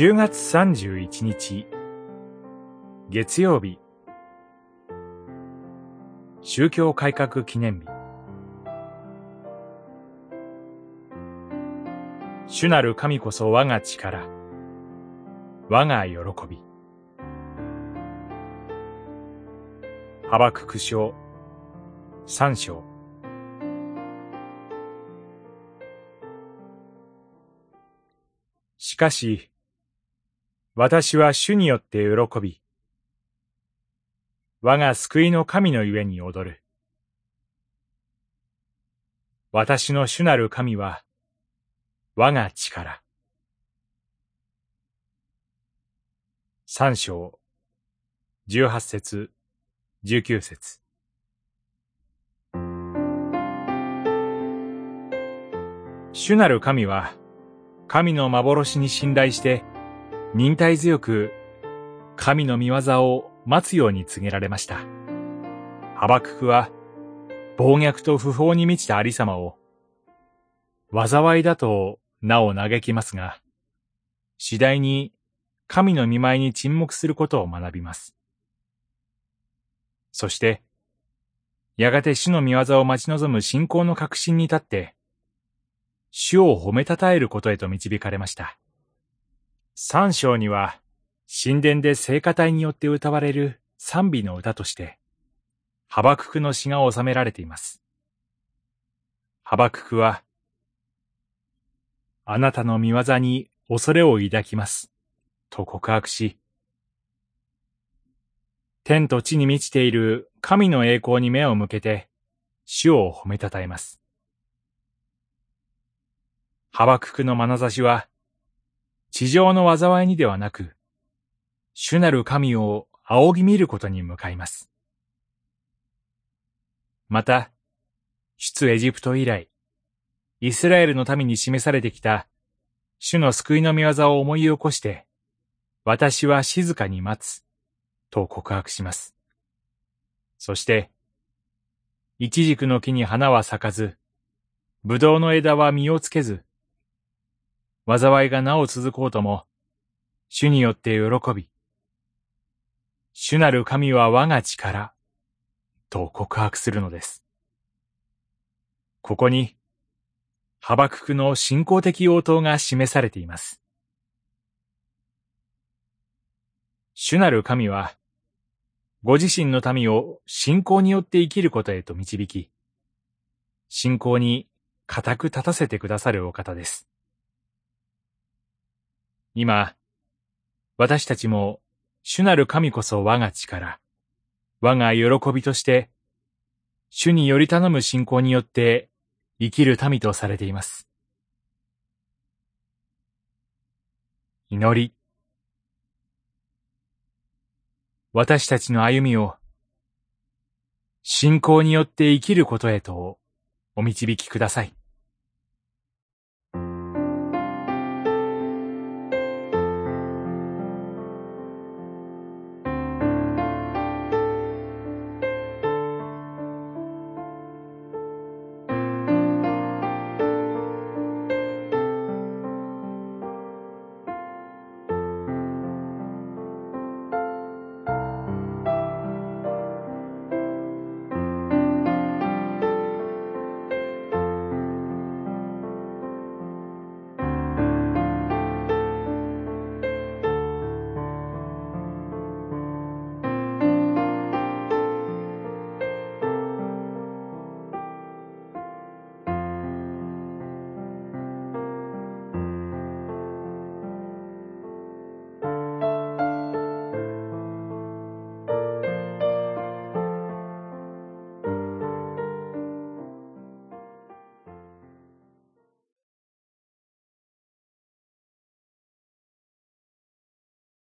10月31日。月曜日。宗教改革記念日。主なる神こそ我が力。我が喜び。ハバクク書三章。しかし、私は主によって喜び、我が救いの神のゆえに踊る。私の主なる神は、我が力。三章、十八節、十九節。主なる神は、神の幻に信頼して、忍耐強く、神の見業を待つように告げられました。ハバククは、暴虐と不法に満ちたありさまを、災いだと名を嘆きますが、次第に神の見舞いに沈黙することを学びます。そして、やがて主の見業を待ち望む信仰の確信に立って、主を褒めたたえることへと導かれました。三章には、神殿で聖歌隊によって歌われる賛美の歌として、ハバククの詩が収められています。ハバククは、あなたの見業に恐れを抱きます、と告白し、天と地に満ちている神の栄光に目を向けて、主を褒めたたえます。ハバククの眼差しは、地上の災いにではなく、主なる神を仰ぎ見ることに向かいます。また、出エジプト以来、イスラエルの民に示されてきた、主の救いの御業を思い起こして、私は静かに待つ、と告白します。そして、一軸の木に花は咲かず、ぶどうの枝は実をつけず、災いがなお続こうとも、主によって喜び、主なる神は我が力、と告白するのです。ここに、ハバククの信仰的応答が示されています。主なる神は、ご自身の民を信仰によって生きることへと導き、信仰に固く立たせてくださるお方です。今、私たちも主なる神こそ我が力、我が喜びとして、主により頼む信仰によって生きる民とされています。祈り。私たちの歩みを信仰によって生きることへとお導きください。